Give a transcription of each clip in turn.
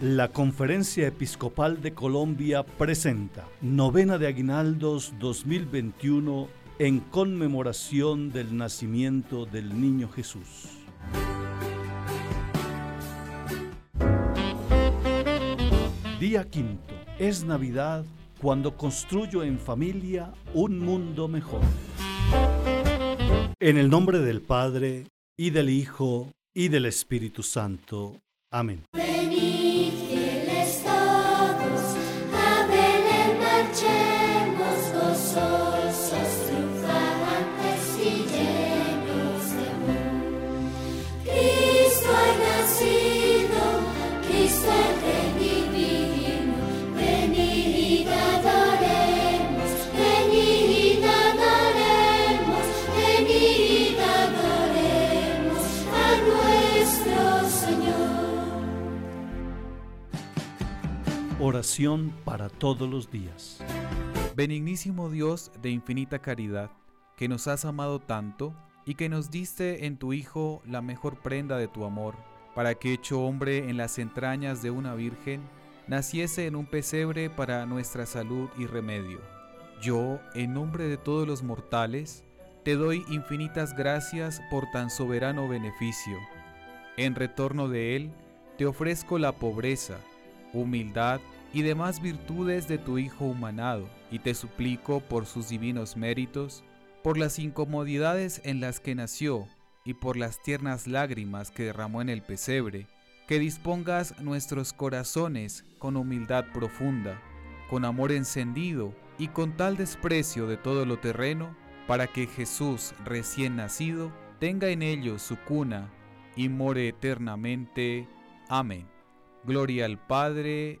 La Conferencia Episcopal de Colombia presenta Novena de Aguinaldos 2021 en conmemoración del nacimiento del Niño Jesús. Día quinto. Es Navidad cuando construyo en familia un mundo mejor. En el nombre del Padre, y del Hijo, y del Espíritu Santo. Amén. Para todos los días. Benignísimo Dios de infinita caridad, que nos has amado tanto y que nos diste en tu Hijo la mejor prenda de tu amor, para que hecho hombre en las entrañas de una virgen, naciese en un pesebre para nuestra salud y remedio. Yo, en nombre de todos los mortales, te doy infinitas gracias por tan soberano beneficio. En retorno de él, te ofrezco la pobreza, humildad y demás virtudes de tu Hijo humanado, y te suplico por sus divinos méritos, por las incomodidades en las que nació y por las tiernas lágrimas que derramó en el pesebre, que dispongas nuestros corazones con humildad profunda, con amor encendido y con tal desprecio de todo lo terreno, para que Jesús recién nacido tenga en ellos su cuna y more eternamente. Amén. Gloria al Padre,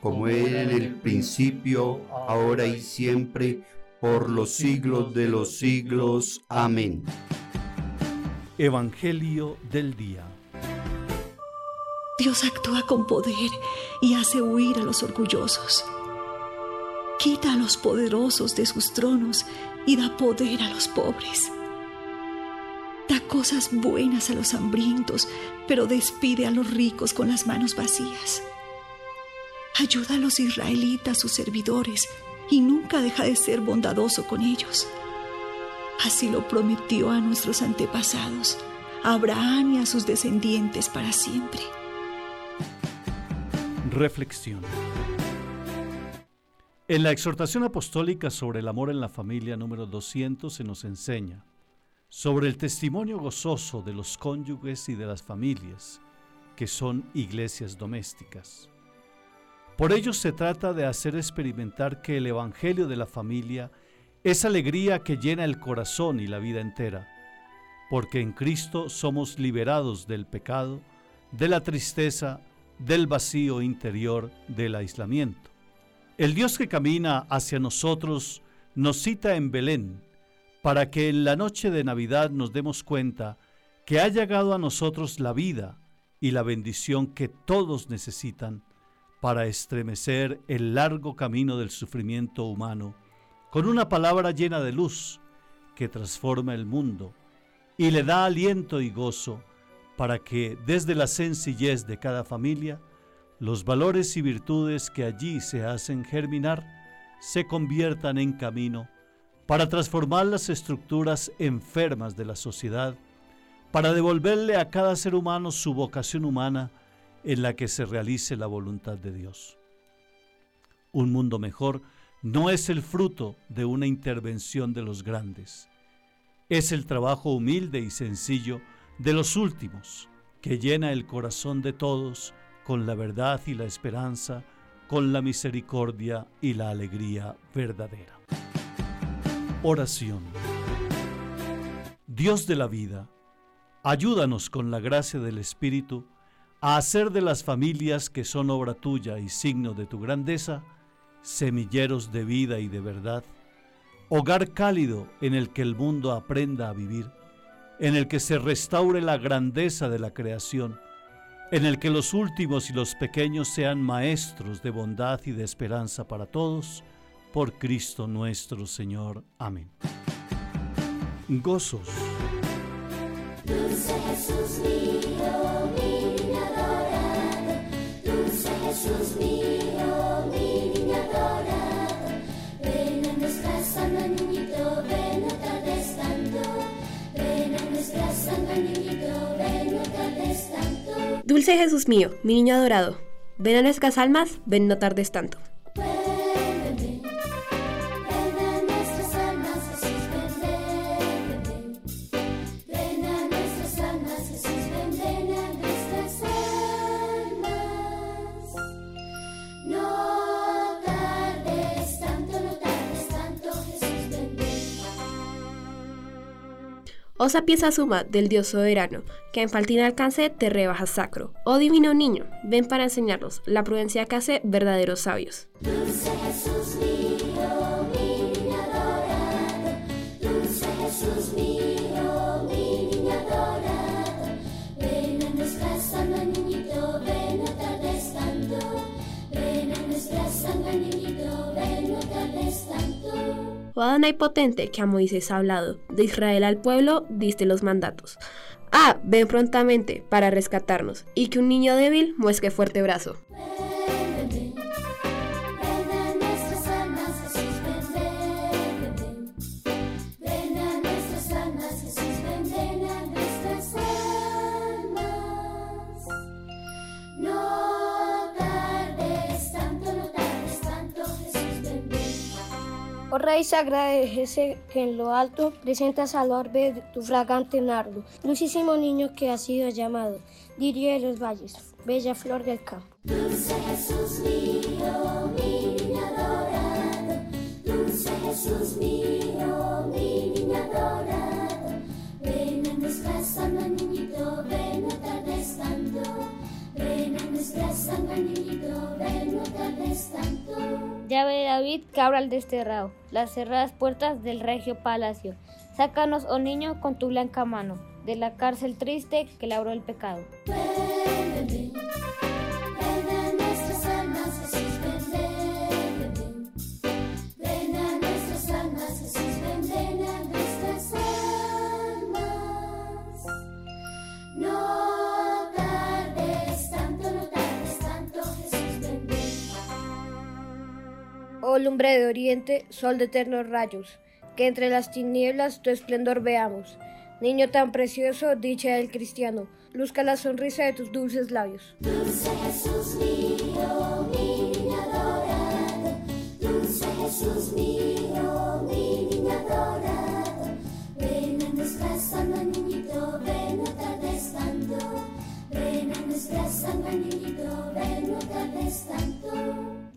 como era en el principio, ahora y siempre, por los siglos de los siglos. Amén. Evangelio del Día. Dios actúa con poder y hace huir a los orgullosos. Quita a los poderosos de sus tronos y da poder a los pobres. Da cosas buenas a los hambrientos, pero despide a los ricos con las manos vacías. Ayuda a los israelitas, sus servidores, y nunca deja de ser bondadoso con ellos. Así lo prometió a nuestros antepasados, a Abraham y a sus descendientes para siempre. Reflexión. En la exhortación apostólica sobre el amor en la familia número 200 se nos enseña sobre el testimonio gozoso de los cónyuges y de las familias, que son iglesias domésticas. Por ello se trata de hacer experimentar que el Evangelio de la familia es alegría que llena el corazón y la vida entera, porque en Cristo somos liberados del pecado, de la tristeza, del vacío interior, del aislamiento. El Dios que camina hacia nosotros nos cita en Belén para que en la noche de Navidad nos demos cuenta que ha llegado a nosotros la vida y la bendición que todos necesitan para estremecer el largo camino del sufrimiento humano con una palabra llena de luz que transforma el mundo y le da aliento y gozo para que desde la sencillez de cada familia los valores y virtudes que allí se hacen germinar se conviertan en camino para transformar las estructuras enfermas de la sociedad, para devolverle a cada ser humano su vocación humana en la que se realice la voluntad de Dios. Un mundo mejor no es el fruto de una intervención de los grandes, es el trabajo humilde y sencillo de los últimos, que llena el corazón de todos con la verdad y la esperanza, con la misericordia y la alegría verdadera. Oración. Dios de la vida, ayúdanos con la gracia del Espíritu, a hacer de las familias que son obra tuya y signo de tu grandeza, semilleros de vida y de verdad, hogar cálido en el que el mundo aprenda a vivir, en el que se restaure la grandeza de la creación, en el que los últimos y los pequeños sean maestros de bondad y de esperanza para todos, por Cristo nuestro Señor. Amén. Gozos. Jesús mío, mi niño adorado, ven a nuestra santa ven no tardes tanto, ven a nuestra santa ven no tardes tanto. Dulce Jesús mío, mi niño adorado, ven a nuestras almas, ven no tardes tanto. Osa pieza suma del Dios soberano, que en falta alcance te rebajas sacro. Oh divino niño, ven para enseñarnos la prudencia que hace verdaderos sabios. Oh Adonai potente, que a Moisés ha hablado, de Israel al pueblo diste los mandatos. Ah, ven prontamente para rescatarnos, y que un niño débil muesque fuerte brazo. Rey sagrada de Jesse, que en lo alto presentas al orbe tu fragante nardo, dulcísimo niño que ha sido llamado, diría de los valles, bella flor del campo. Dulce Jesús mío, mi niño adorado, dulce Jesús mío, mi niño adorado, ven a nuestra niñito, ven tardes tanto, ven a nuestra santa niñito, ven no tardes tanto. Llave de David, cabra al desterrado, las cerradas puertas del regio palacio. Sácanos, oh niño, con tu blanca mano, de la cárcel triste que labró el pecado. Ven, Oh lumbre de oriente, sol de eternos rayos, que entre las tinieblas tu esplendor veamos. Niño tan precioso, dicha del cristiano, luzca la sonrisa de tus dulces labios. Dulce Jesús mío, mi niño adorado, dulce Jesús mío, mi niño adorado, ven a nuestra santa niñito, ven no tardes tanto, ven a nuestra santa niñito, ven no tardes tanto.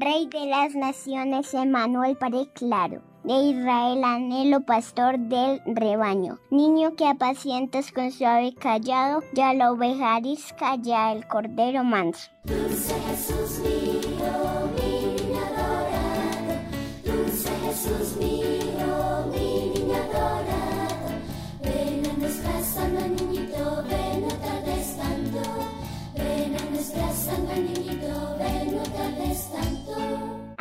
Rey de las naciones, Emanuel Padre claro, de Israel anhelo pastor del rebaño, niño que apacientas con suave callado, ya la oveja arisca, ya el cordero manso. Dulce Jesús mío, dulce Jesús mío,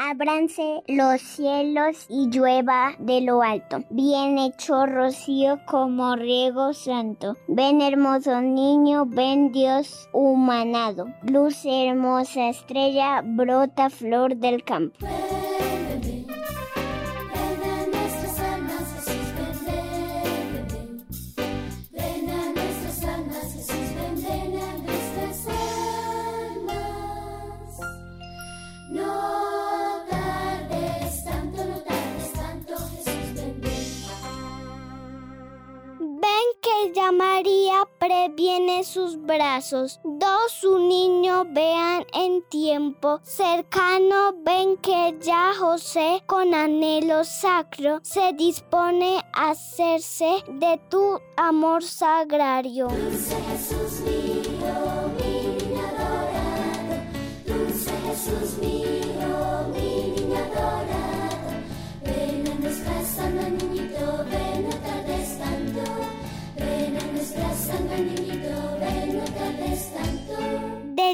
Ábranse los cielos y llueva de lo alto. Bien hecho rocío como riego santo. Ven hermoso niño, ven Dios humanado. Luz hermosa estrella, brota flor del campo. Tiene sus brazos. Dos su niño vean en tiempo cercano, ven que ya José con anhelo sacro se dispone a hacerse de tu amor sagrario. Dulce Jesús mío. Dulce Jesús mío,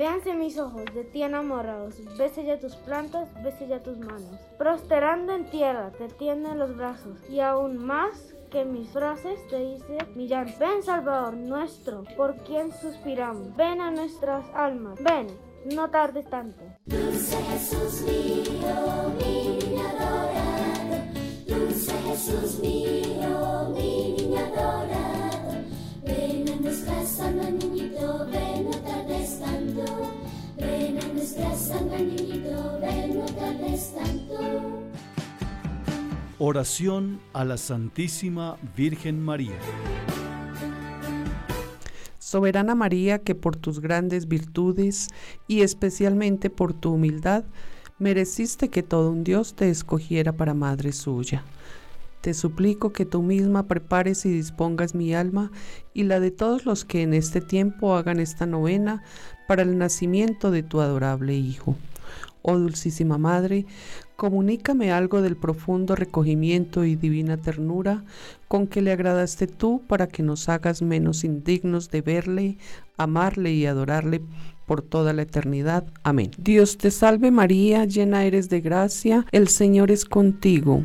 Véanse mis ojos, de ti enamorados, bese ya tus plantas, bese ya tus manos. Prosterando en tierra, te tienden los brazos, y aún más que mis frases te dice mi llanto. Ven, Salvador nuestro, por quien suspiramos. Ven a nuestras almas, ven, no tardes tanto. Dulce Jesús mío, mi niño adorado. Dulce Jesús mío, mi adorado. Ven a nuestra almas, niñito, ven, Oración a la Santísima Virgen María. Soberana María, que por tus grandes virtudes y especialmente por tu humildad, mereciste que todo un Dios te escogiera para madre suya. Te suplico que tú misma prepares y dispongas mi alma y la de todos los que en este tiempo hagan esta novena para el nacimiento de tu adorable Hijo. Oh Dulcísima Madre, comunícame algo del profundo recogimiento y divina ternura con que le agradaste tú para que nos hagas menos indignos de verle, amarle y adorarle por toda la eternidad. Amén. Dios te salve María, llena eres de gracia, el Señor es contigo.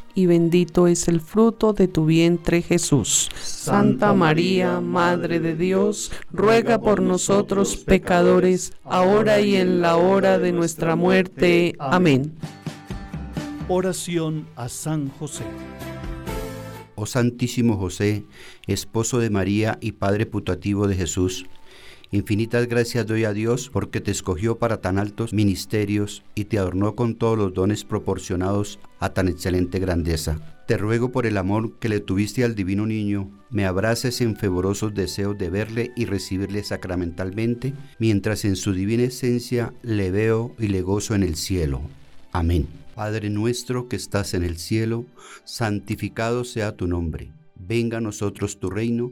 y bendito es el fruto de tu vientre Jesús. Santa María, Madre de Dios, ruega por nosotros pecadores, ahora y en la hora de nuestra muerte. Amén. Oración a San José. Oh Santísimo José, esposo de María y Padre putativo de Jesús, infinitas gracias doy a Dios porque te escogió para tan altos ministerios y te adornó con todos los dones proporcionados a tan excelente grandeza. Te ruego por el amor que le tuviste al divino niño, me abraces en fervorosos deseos de verle y recibirle sacramentalmente, mientras en su divina esencia le veo y le gozo en el cielo. Amén. Padre nuestro que estás en el cielo, santificado sea tu nombre. Venga a nosotros tu reino,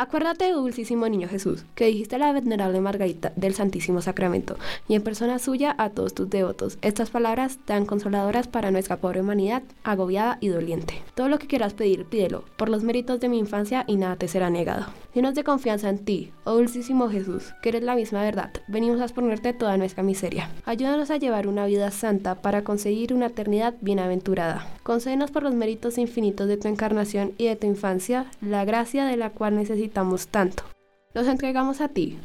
Acuérdate, dulcísimo niño Jesús, que dijiste a la venerable Margarita del Santísimo Sacramento y en persona suya a todos tus devotos estas palabras tan consoladoras para nuestra pobre humanidad, agobiada y doliente. Todo lo que quieras pedir, pídelo, por los méritos de mi infancia y nada te será negado. Llenos de confianza en ti, oh dulcísimo Jesús, que eres la misma verdad, venimos a exponerte toda nuestra miseria. Ayúdanos a llevar una vida santa para conseguir una eternidad bienaventurada. Concédenos por los méritos infinitos de tu encarnación y de tu infancia la gracia de la cual necesitamos tanto. Nos entregamos a ti,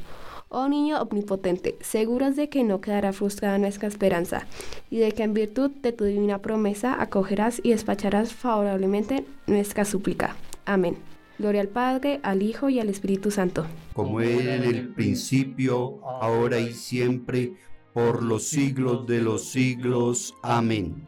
Oh niño omnipotente, seguros de que no quedará frustrada nuestra esperanza y de que en virtud de tu divina promesa acogerás y despacharás favorablemente nuestra súplica. Amén. Gloria al Padre, al Hijo y al Espíritu Santo. como era en el principio, ahora y siempre, por los siglos de los siglos. Amén.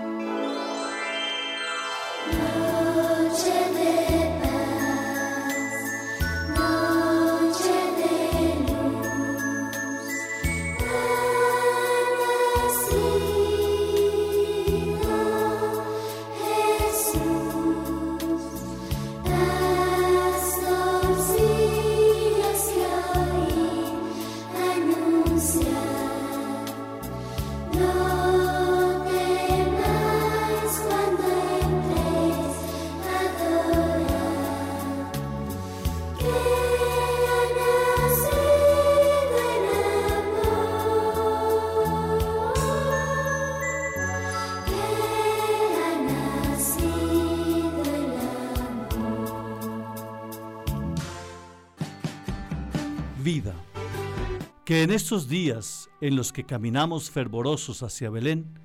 Que en estos días en los que caminamos fervorosos hacia Belén,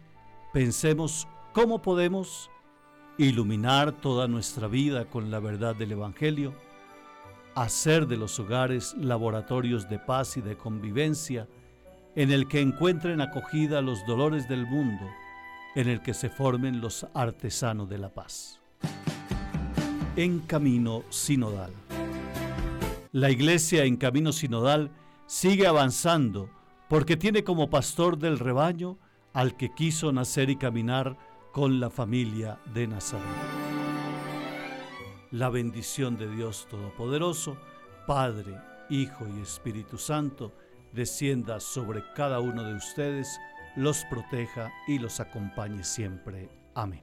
pensemos cómo podemos iluminar toda nuestra vida con la verdad del Evangelio, hacer de los hogares laboratorios de paz y de convivencia, en el que encuentren acogida los dolores del mundo, en el que se formen los artesanos de la paz. En camino sinodal. La iglesia en camino sinodal sigue avanzando porque tiene como pastor del rebaño al que quiso nacer y caminar con la familia de Nazaret. La bendición de Dios Todopoderoso, Padre, Hijo y Espíritu Santo, descienda sobre cada uno de ustedes, los proteja y los acompañe siempre. Amén.